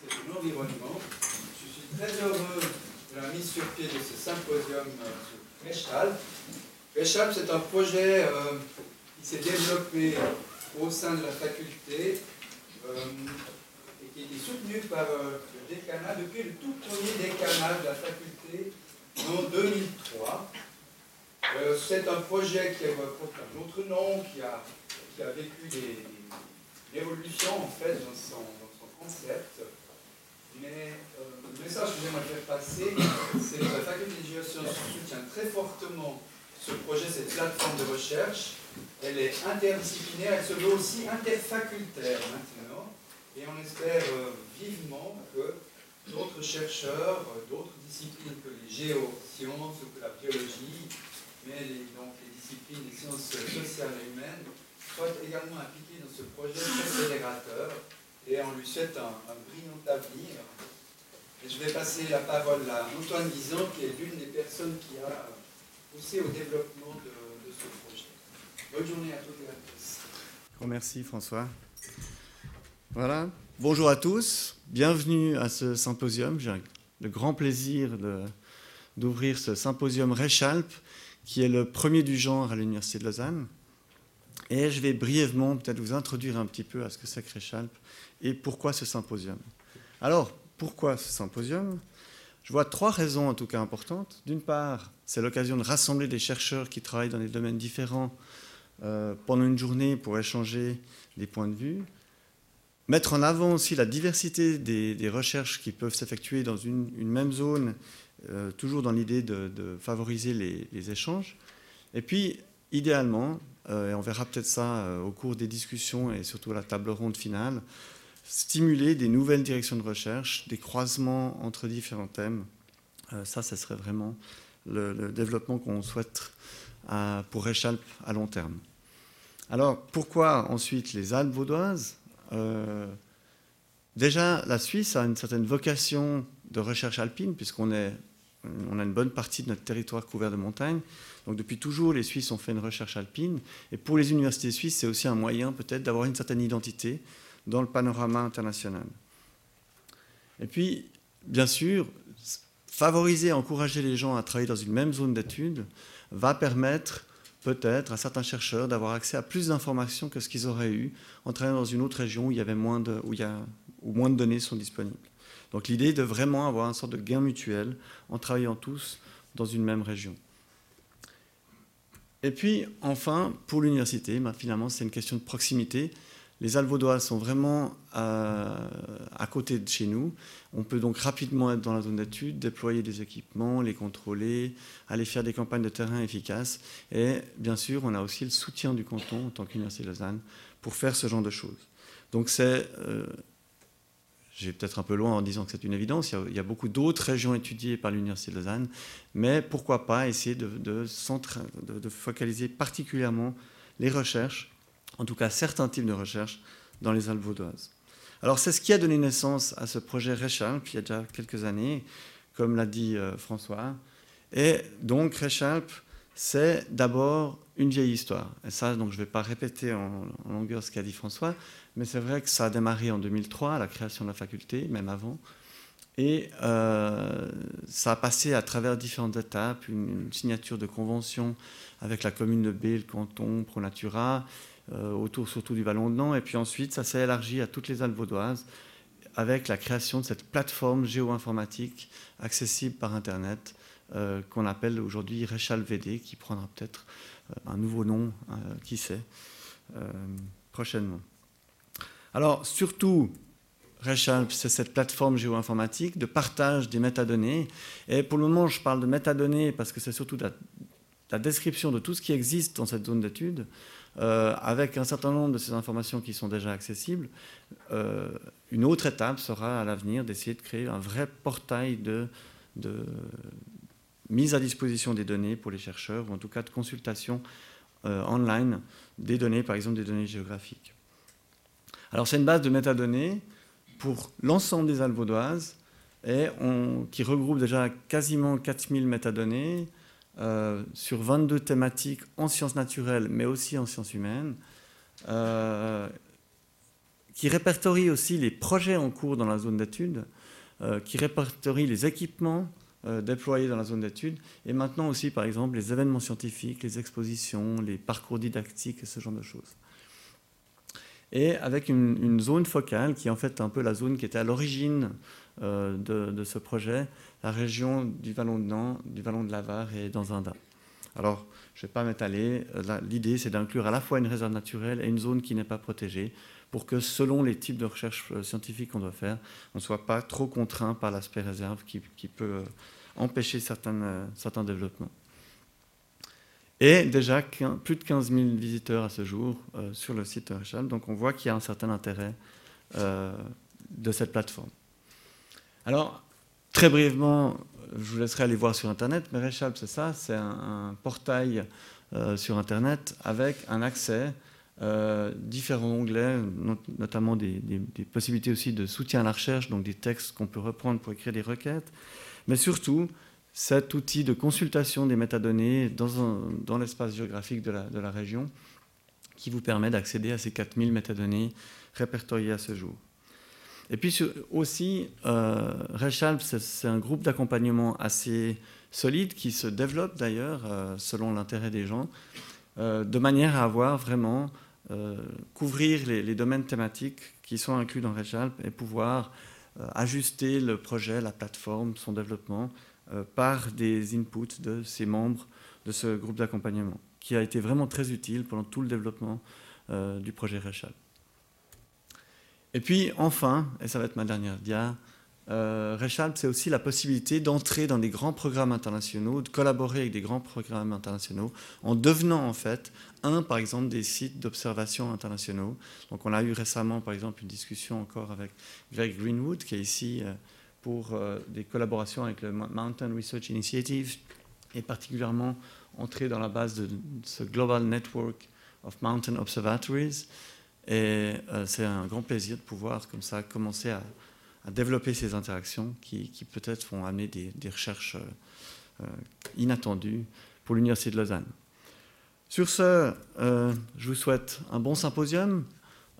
c'est l'environnement. Je suis très heureux de la mise sur pied de ce symposium sur Réchal. Réchal, c'est un projet qui s'est développé au sein de la faculté et qui est soutenu par le décanat depuis le tout premier décanat de la faculté en 2003. Euh, c'est un projet qui porte un autre nom, qui a, qui a vécu des, évolutions en fait dans son, concept. Mais euh, le message que j'aimerais faire passer, c'est que la faculté de géosciences soutient très fortement ce projet, cette plateforme de recherche. Elle est interdisciplinaire, elle se veut aussi interfacultaire maintenant. Et on espère euh, vivement que d'autres chercheurs, d'autres disciplines que les géosciences ou que la biologie, mais les, donc les disciplines des sciences sociales et humaines soient également impliquées dans ce projet très fédérateur et on lui souhaite un, brillant avenir. Je vais passer la parole à Antoine Guizan, qui est l'une des personnes qui a poussé au développement de, ce projet. Bonne journée à toutes et à tous. Merci François. Voilà. Bonjour à tous. Bienvenue à ce symposium. J'ai le grand plaisir d'ouvrir ce symposium Réchalp qui est le premier du genre à l'Université de Lausanne. Et je vais brièvement peut-être vous introduire un petit peu à ce que c'est que Réchalp et pourquoi ce symposium. Alors, pourquoi ce symposium? Je vois trois raisons en tout cas importantes. D'une part, c'est l'occasion de rassembler des chercheurs qui travaillent dans des domaines différents euh, pendant une journée pour échanger des points de vue. Mettre en avant aussi la diversité des, recherches qui peuvent s'effectuer dans une, une, même zone euh, toujours dans l'idée de, favoriser les, échanges. Et puis, idéalement, euh, et on verra peut-être ça euh, au cours des discussions et surtout la table ronde finale, stimuler des nouvelles directions de recherche, des croisements entre différents thèmes. ça, ce serait vraiment le, développement qu'on souhaite pour Réchalp à long terme. Alors, pourquoi ensuite les Alpes vaudoises? Déjà, la Suisse a une certaine vocation de recherche alpine, puisqu'on est on a une bonne partie de notre territoire couvert de montagnes. Donc depuis toujours, les Suisses ont fait une recherche alpine. Et pour les universités suisses, c'est aussi un moyen peut-être d'avoir une certaine identité dans le panorama international. Et puis, bien sûr, favoriser, encourager les gens à travailler dans une même zone d'études va permettre peut-être à certains chercheurs d'avoir accès à plus d'informations que ce qu'ils auraient eu en travaillant dans une autre région où, il y avait moins de, où moins de données sont disponibles. Donc l'idée est de vraiment avoir une sorte de gain mutuel en travaillant tous dans une même région. Et puis enfin, pour l'université, ben, finalement c'est une question de proximité. Les Alvaudois sont vraiment à, à, côté de chez nous. On peut donc rapidement être dans la zone d'étude, déployer des équipements, les contrôler, aller faire des campagnes de terrain efficaces. Et bien sûr, on a aussi le soutien du canton en tant qu'Université de Lausanne pour faire ce genre de choses. Donc c'est euh, j'ai peut-être un peu loin en disant que c'est une évidence, il y a, beaucoup d'autres régions étudiées par l'Université de Lausanne, mais pourquoi pas essayer de, focaliser particulièrement les recherches, en tout cas certains types de recherches, dans les Alpes vaudoises. Alors c'est ce qui a donné naissance à ce projet Réchalp il y a déjà quelques années, comme l'a dit euh, François. Et donc Réchalp, c'est d'abord une vieille histoire. Et ça, donc, je ne vais pas répéter en, longueur ce qu'a dit François, mais c'est vrai que ça a démarré en 2003, la création de la faculté, même avant. Et euh, ça a passé à travers différentes étapes, une, signature de convention avec la commune de B, le canton, Pronatura, euh, autour surtout du Vallon de Nant. Et puis ensuite, ça s'est élargi à toutes les Alpes vaudoises avec la création de cette plateforme géo-informatique accessible par Internet euh, qu'on appelle aujourd'hui Réchal VD, qui prendra peut-être euh, un nouveau nom, euh, qui sait, prochainement. Alors, surtout, Rechalp, c'est cette plateforme géoinformatique de partage des métadonnées. Et pour le moment, je parle de métadonnées parce que c'est surtout la, description de tout ce qui existe dans cette zone d'étude, avec un certain nombre de ces informations qui sont déjà accessibles. une autre étape sera à l'avenir d'essayer de créer un vrai portail de, mise à disposition des données pour les chercheurs, ou en tout cas de consultation euh, online des données, par exemple des données géographiques. Alors c'est une base de métadonnées pour l'ensemble des Alpes vaudoises qui regroupe déjà quasiment 4000 métadonnées euh, sur 22 thématiques en sciences naturelles, mais aussi en sciences humaines, euh, qui répertorie aussi les projets en cours dans la zone d'étude, qui répertorie les équipements déployés dans la zone d'étude, et maintenant aussi, par exemple, les événements scientifiques, les expositions, les parcours didactiques et ce genre de choses et avec une, zone focale qui est en fait un peu la zone qui était à l'origine euh, de, ce projet, la région du Vallon de Nant, du Vallon de Lavar et d'Anzanda. Alors, je ne vais pas m'étaler, euh, l'idée c'est d'inclure à la fois une réserve naturelle et une zone qui n'est pas protégée, pour que selon les types de recherches euh, scientifiques qu'on doit faire, on ne soit pas trop contraint par l'aspect réserve qui, peut empêcher certains, développements. Et déjà plus de 15 000 visiteurs à ce jour euh, sur le site Rechal. Donc on voit qu'il y a un certain intérêt euh, de cette plateforme. Alors, très brièvement, je vous laisserai aller voir sur Internet, mais Rechal, c'est ça, c'est un, portail euh, sur Internet avec un accès, différents onglets, notamment des, possibilités aussi de soutien à la recherche, donc des textes qu'on peut reprendre pour écrire des requêtes, mais surtout cet outil de consultation des métadonnées dans, dans l'espace géographique de la, de la, région qui vous permet d'accéder à ces 4000 métadonnées répertoriées à ce jour. Et puis aussi, euh, Rechalp, c'est un groupe d'accompagnement assez solide qui se développe d'ailleurs euh, selon l'intérêt des gens, euh, de manière à avoir vraiment euh, couvrir les, les, domaines thématiques qui sont inclus dans Rechalp et pouvoir ajuster le projet, la plateforme, son développement par des inputs de ces membres de ce groupe d'accompagnement, qui a été vraiment très utile pendant tout le développement du projet Rechal. Et puis enfin, et ça va être ma dernière dia, euh, c'est aussi la possibilité d'entrer dans des grands programmes internationaux, de collaborer avec des grands programmes internationaux, en devenant en fait un, par exemple, des sites d'observation internationaux. Donc on a eu récemment, par exemple, une discussion encore avec Greg Greenwood, qui est ici euh, pour euh, des collaborations avec le Mountain Research Initiative et particulièrement entrer dans la base de ce Global Network of Mountain Observatories. Et euh, c'est un grand plaisir de pouvoir comme ça commencer à, développer ces interactions qui, peut-être vont amener des, recherches euh, inattendues pour l'Université de Lausanne. Sur ce, je vous souhaite un bon symposium.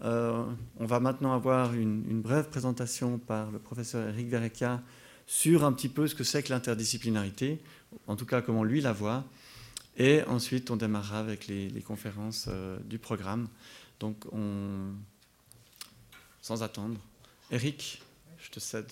Euh, on va maintenant avoir une, brève présentation par le professeur Eric Verrecka sur un petit peu ce que c'est que l'interdisciplinarité, en tout cas comment lui la voit. Et ensuite, on démarrera avec les, conférences euh, du programme. Donc, on... sans attendre, Eric, je te cède.